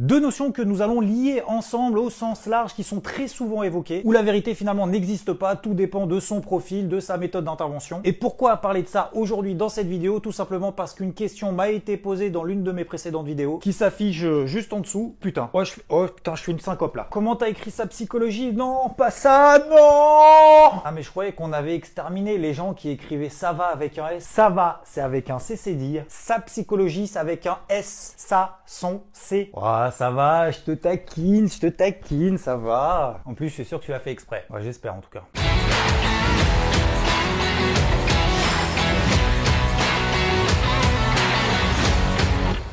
Deux notions que nous allons lier ensemble au sens large qui sont très souvent évoquées, où la vérité finalement n'existe pas, tout dépend de son profil, de sa méthode d'intervention. Et pourquoi parler de ça aujourd'hui dans cette vidéo? Tout simplement parce qu'une question m'a été posée dans l'une de mes précédentes vidéos, qui s'affiche juste en dessous. Putain, oh, je, oh putain, je fais une syncope là. Comment t'as écrit sa psychologie? Non, pas ça, non Ah mais je croyais qu'on avait exterminé les gens qui écrivaient ça va avec un S. Ça va, c'est avec un C, c'est dire. Sa psychologie, c'est avec un S. Ça, son, C ça va, je te taquine, je te taquine, ça va. En plus, je suis sûr que tu l'as fait exprès. Ouais, j'espère en tout cas.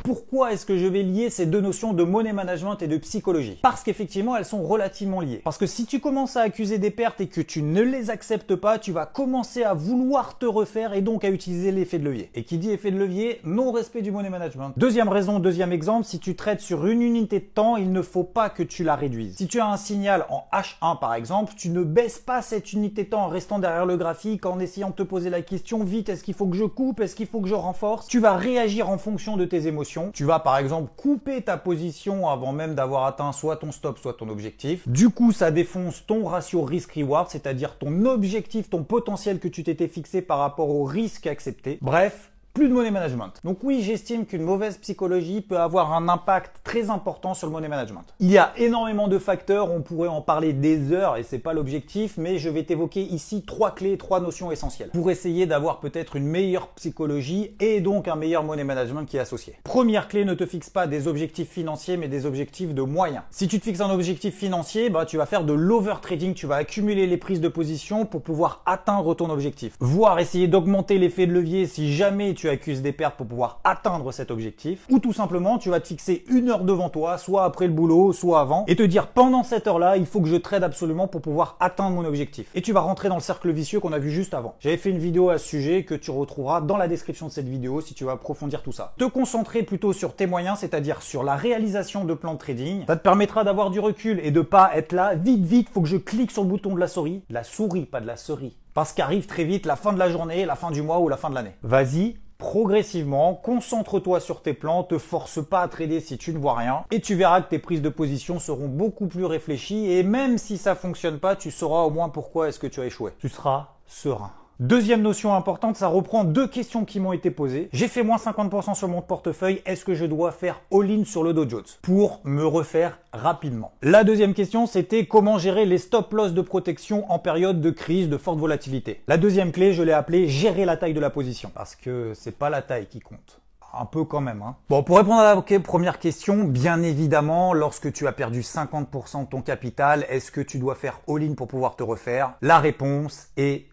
Pourquoi est-ce que je vais lier ces deux notions de money management et de psychologie? Parce qu'effectivement, elles sont relativement liées. Parce que si tu commences à accuser des pertes et que tu ne les acceptes pas, tu vas commencer à vouloir te refaire et donc à utiliser l'effet de levier. Et qui dit effet de levier, non-respect du money management. Deuxième raison, deuxième exemple, si tu traites sur une unité de temps, il ne faut pas que tu la réduises. Si tu as un signal en H1 par exemple, tu ne baisses pas cette unité de temps en restant derrière le graphique, en essayant de te poser la question, vite, est-ce qu'il faut que je coupe, est-ce qu'il faut que je renforce? Tu vas réagir en fonction de tes émotions tu vas par exemple couper ta position avant même d'avoir atteint soit ton stop, soit ton objectif. Du coup, ça défonce ton ratio risk-reward, c'est-à-dire ton objectif, ton potentiel que tu t'étais fixé par rapport au risque accepté. Bref, plus de money management. Donc oui, j'estime qu'une mauvaise psychologie peut avoir un impact très important sur le money management. Il y a énormément de facteurs, on pourrait en parler des heures et c'est pas l'objectif, mais je vais t'évoquer ici trois clés, trois notions essentielles pour essayer d'avoir peut-être une meilleure psychologie et donc un meilleur money management qui est associé. Première clé, ne te fixe pas des objectifs financiers mais des objectifs de moyens. Si tu te fixes un objectif financier, bah tu vas faire de l'overtrading, tu vas accumuler les prises de position pour pouvoir atteindre ton objectif. Voire essayer d'augmenter l'effet de levier si jamais tu accuses des pertes pour pouvoir atteindre cet objectif, ou tout simplement tu vas te fixer une heure devant toi, soit après le boulot, soit avant, et te dire pendant cette heure-là, il faut que je trade absolument pour pouvoir atteindre mon objectif. Et tu vas rentrer dans le cercle vicieux qu'on a vu juste avant. J'avais fait une vidéo à ce sujet que tu retrouveras dans la description de cette vidéo si tu veux approfondir tout ça. Te concentrer plutôt sur tes moyens, c'est-à-dire sur la réalisation de plans de trading, ça te permettra d'avoir du recul et de pas être là, vite vite, faut que je clique sur le bouton de la souris, la souris, pas de la souris. Parce qu'arrive très vite la fin de la journée, la fin du mois ou la fin de l'année. Vas-y, progressivement, concentre-toi sur tes plans, te force pas à trader si tu ne vois rien, et tu verras que tes prises de position seront beaucoup plus réfléchies, et même si ça fonctionne pas, tu sauras au moins pourquoi est-ce que tu as échoué. Tu seras serein. Deuxième notion importante, ça reprend deux questions qui m'ont été posées. J'ai fait moins 50% sur mon portefeuille, est-ce que je dois faire all-in sur le Dow Jones pour me refaire rapidement? La deuxième question, c'était comment gérer les stop loss de protection en période de crise, de forte volatilité. La deuxième clé, je l'ai appelée gérer la taille de la position parce que c'est pas la taille qui compte un peu quand même. Hein. Bon, pour répondre à la première question, bien évidemment, lorsque tu as perdu 50% de ton capital, est-ce que tu dois faire all-in pour pouvoir te refaire? La réponse est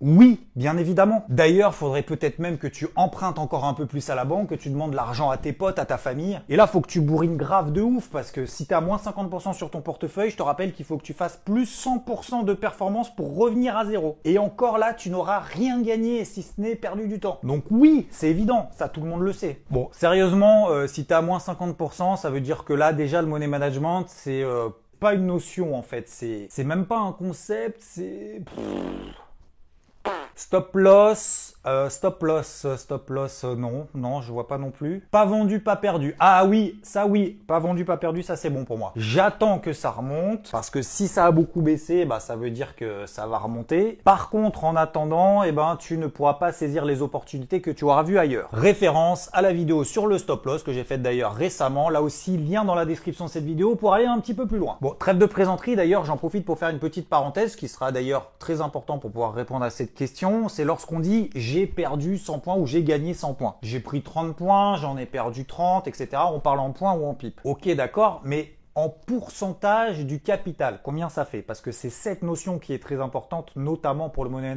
oui, bien évidemment. D'ailleurs, faudrait peut-être même que tu empruntes encore un peu plus à la banque, que tu demandes l'argent à tes potes, à ta famille. Et là, faut que tu bourrines grave de ouf parce que si tu as moins 50% sur ton portefeuille, je te rappelle qu'il faut que tu fasses plus 100% de performance pour revenir à zéro. Et encore là, tu n'auras rien gagné si ce n'est perdu du temps. Donc oui, c'est évident, ça tout le monde le sait. Bon, sérieusement, euh, si tu as moins 50%, ça veut dire que là déjà le money management, c'est euh, pas une notion en fait, c'est même pas un concept, c'est Stop loss, euh, stop loss, stop loss, euh, non, non, je vois pas non plus. Pas vendu, pas perdu. Ah oui, ça oui, pas vendu, pas perdu, ça c'est bon pour moi. J'attends que ça remonte, parce que si ça a beaucoup baissé, bah ça veut dire que ça va remonter. Par contre, en attendant, eh ben tu ne pourras pas saisir les opportunités que tu auras vues ailleurs. Référence à la vidéo sur le stop loss que j'ai faite d'ailleurs récemment. Là aussi, lien dans la description de cette vidéo pour aller un petit peu plus loin. Bon, trêve de présenterie d'ailleurs, j'en profite pour faire une petite parenthèse qui sera d'ailleurs très important pour pouvoir répondre à cette question. C'est lorsqu'on dit j'ai perdu 100 points ou j'ai gagné 100 points. J'ai pris 30 points, j'en ai perdu 30, etc. On parle en points ou en pipe. Ok, d'accord, mais en pourcentage du capital, combien ça fait? Parce que c'est cette notion qui est très importante, notamment pour le money,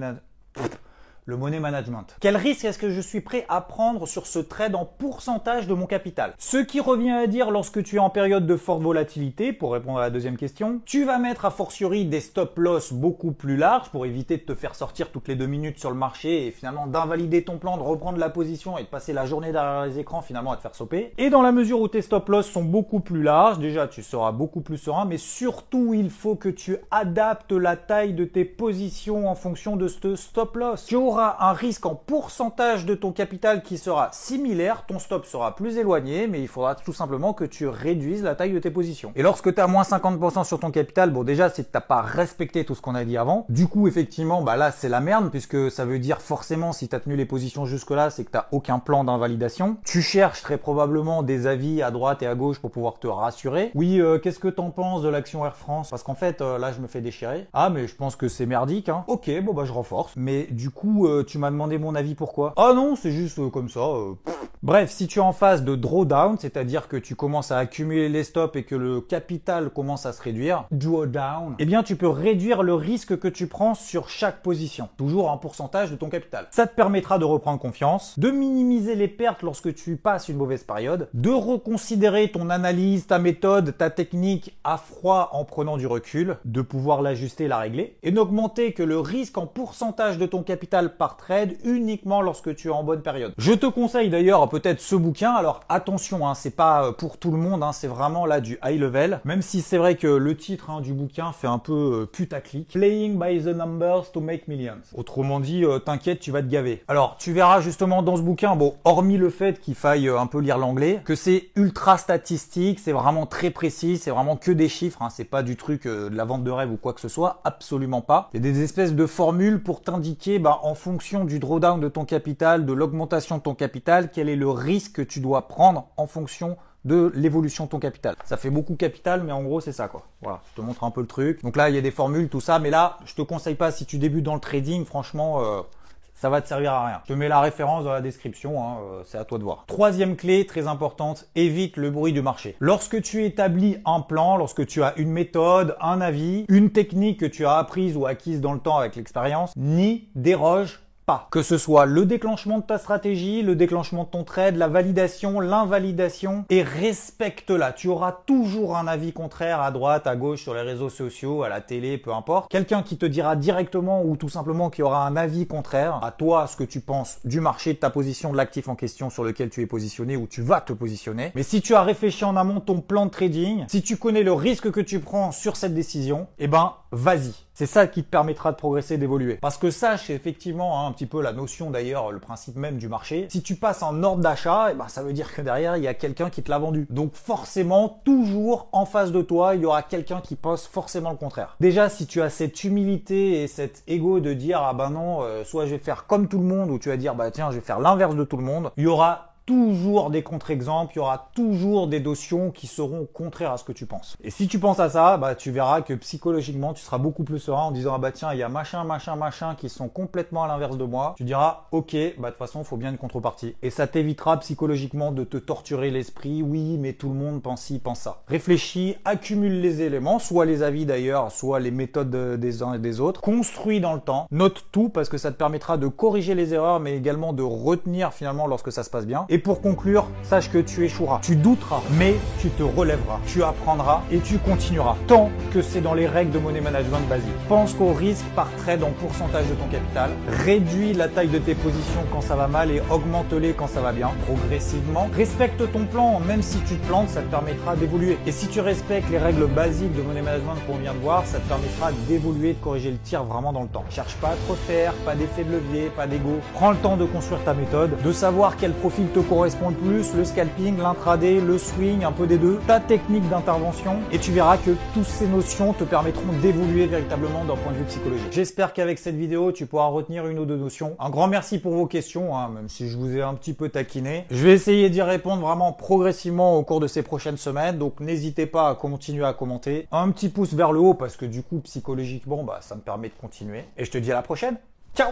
le money management. Quel risque est-ce que je suis prêt à prendre sur ce trade en pourcentage de mon capital? Ce qui revient à dire lorsque tu es en période de forte volatilité, pour répondre à la deuxième question, tu vas mettre a fortiori des stop loss beaucoup plus larges pour éviter de te faire sortir toutes les deux minutes sur le marché et finalement d'invalider ton plan, de reprendre la position et de passer la journée derrière les écrans finalement à te faire sauper. Et dans la mesure où tes stop loss sont beaucoup plus larges, déjà tu seras beaucoup plus serein, mais surtout il faut que tu adaptes la taille de tes positions en fonction de ce stop loss. Un risque en pourcentage de ton capital qui sera similaire, ton stop sera plus éloigné, mais il faudra tout simplement que tu réduises la taille de tes positions. Et lorsque tu as moins 50% sur ton capital, bon déjà c'est que t'as pas respecté tout ce qu'on a dit avant. Du coup effectivement bah là c'est la merde puisque ça veut dire forcément si tu as tenu les positions jusque là c'est que t'as aucun plan d'invalidation. Tu cherches très probablement des avis à droite et à gauche pour pouvoir te rassurer. Oui euh, qu'est-ce que t'en penses de l'action Air France? Parce qu'en fait euh, là je me fais déchirer. Ah mais je pense que c'est merdique. Hein. Ok bon bah je renforce. Mais du coup euh, tu m'as demandé mon avis pourquoi? Ah non, c'est juste euh, comme ça. Euh, Bref, si tu es en phase de drawdown, c'est-à-dire que tu commences à accumuler les stops et que le capital commence à se réduire, drawdown, eh bien tu peux réduire le risque que tu prends sur chaque position, toujours en pourcentage de ton capital. Ça te permettra de reprendre confiance, de minimiser les pertes lorsque tu passes une mauvaise période, de reconsidérer ton analyse, ta méthode, ta technique à froid en prenant du recul, de pouvoir l'ajuster, la régler, et d'augmenter que le risque en pourcentage de ton capital par trade uniquement lorsque tu es en bonne période. Je te conseille d'ailleurs peut-être ce bouquin. Alors attention, hein, c'est pas euh, pour tout le monde, hein, c'est vraiment là du high level. Même si c'est vrai que le titre hein, du bouquin fait un peu euh, putaclic. Playing by the numbers to make millions. Autrement dit, euh, t'inquiète, tu vas te gaver. Alors tu verras justement dans ce bouquin, bon, hormis le fait qu'il faille un peu lire l'anglais, que c'est ultra statistique, c'est vraiment très précis, c'est vraiment que des chiffres, c'est pas du truc de la vente de rêve ou quoi que ce soit, absolument pas. C'est des espèces de formules pour t'indiquer, bah, en fonction du drawdown de ton capital, de l'augmentation de ton capital, quel est le risque que tu dois prendre en fonction de l'évolution de ton capital. Ça fait beaucoup capital, mais en gros, c'est ça, quoi. Voilà. Je te montre un peu le truc. Donc là, il y a des formules, tout ça, mais là, je te conseille pas, si tu débutes dans le trading, franchement, euh, ça va te servir à rien. Je te mets la référence dans la description, hein, euh, c'est à toi de voir. Troisième clé très importante, évite le bruit du marché. Lorsque tu établis un plan, lorsque tu as une méthode, un avis, une technique que tu as apprise ou acquise dans le temps avec l'expérience, ni déroge que ce soit le déclenchement de ta stratégie, le déclenchement de ton trade, la validation, l'invalidation, et respecte-la. Tu auras toujours un avis contraire à droite, à gauche, sur les réseaux sociaux, à la télé, peu importe. Quelqu'un qui te dira directement ou tout simplement qui aura un avis contraire à toi, ce que tu penses du marché, de ta position, de l'actif en question sur lequel tu es positionné ou tu vas te positionner. Mais si tu as réfléchi en amont ton plan de trading, si tu connais le risque que tu prends sur cette décision, eh ben, vas-y. C'est ça qui te permettra de progresser, d'évoluer. Parce que sache effectivement hein, peu la notion d'ailleurs, le principe même du marché. Si tu passes en ordre d'achat, eh ben, ça veut dire que derrière il y a quelqu'un qui te l'a vendu. Donc forcément, toujours en face de toi, il y aura quelqu'un qui pense forcément le contraire. Déjà, si tu as cette humilité et cet ego de dire ah ben non, euh, soit je vais faire comme tout le monde, ou tu vas dire bah tiens je vais faire l'inverse de tout le monde, il y aura toujours des contre-exemples, il y aura toujours des notions qui seront contraires à ce que tu penses. Et si tu penses à ça, bah, tu verras que psychologiquement, tu seras beaucoup plus serein en disant, ah bah tiens, il y a machin, machin, machin qui sont complètement à l'inverse de moi. Tu diras, ok, bah de toute façon, faut bien une contrepartie. Et ça t'évitera psychologiquement de te torturer l'esprit. Oui, mais tout le monde pense ci, pense ça. Réfléchis, accumule les éléments, soit les avis d'ailleurs, soit les méthodes des uns et des autres. Construis dans le temps. Note tout parce que ça te permettra de corriger les erreurs, mais également de retenir finalement lorsque ça se passe bien. Et pour conclure, sache que tu échoueras. Tu douteras, mais tu te relèveras. Tu apprendras et tu continueras. Tant que c'est dans les règles de money management basique. Pense qu'au risque par trade en pourcentage de ton capital. Réduis la taille de tes positions quand ça va mal et augmente-les quand ça va bien. Progressivement. Respecte ton plan. Même si tu te plantes, ça te permettra d'évoluer. Et si tu respectes les règles basiques de money management qu'on vient de voir, ça te permettra d'évoluer, de corriger le tir vraiment dans le temps. Cherche pas à trop faire, pas d'effet de levier, pas d'ego. Prends le temps de construire ta méthode, de savoir quel profil te correspond le plus, le scalping, l'intraday, le swing, un peu des deux, ta technique d'intervention, et tu verras que toutes ces notions te permettront d'évoluer véritablement d'un point de vue psychologique. J'espère qu'avec cette vidéo, tu pourras retenir une ou deux notions. Un grand merci pour vos questions, hein, même si je vous ai un petit peu taquiné. Je vais essayer d'y répondre vraiment progressivement au cours de ces prochaines semaines, donc n'hésitez pas à continuer à commenter. Un petit pouce vers le haut, parce que du coup, psychologiquement, bah, ça me permet de continuer. Et je te dis à la prochaine. Ciao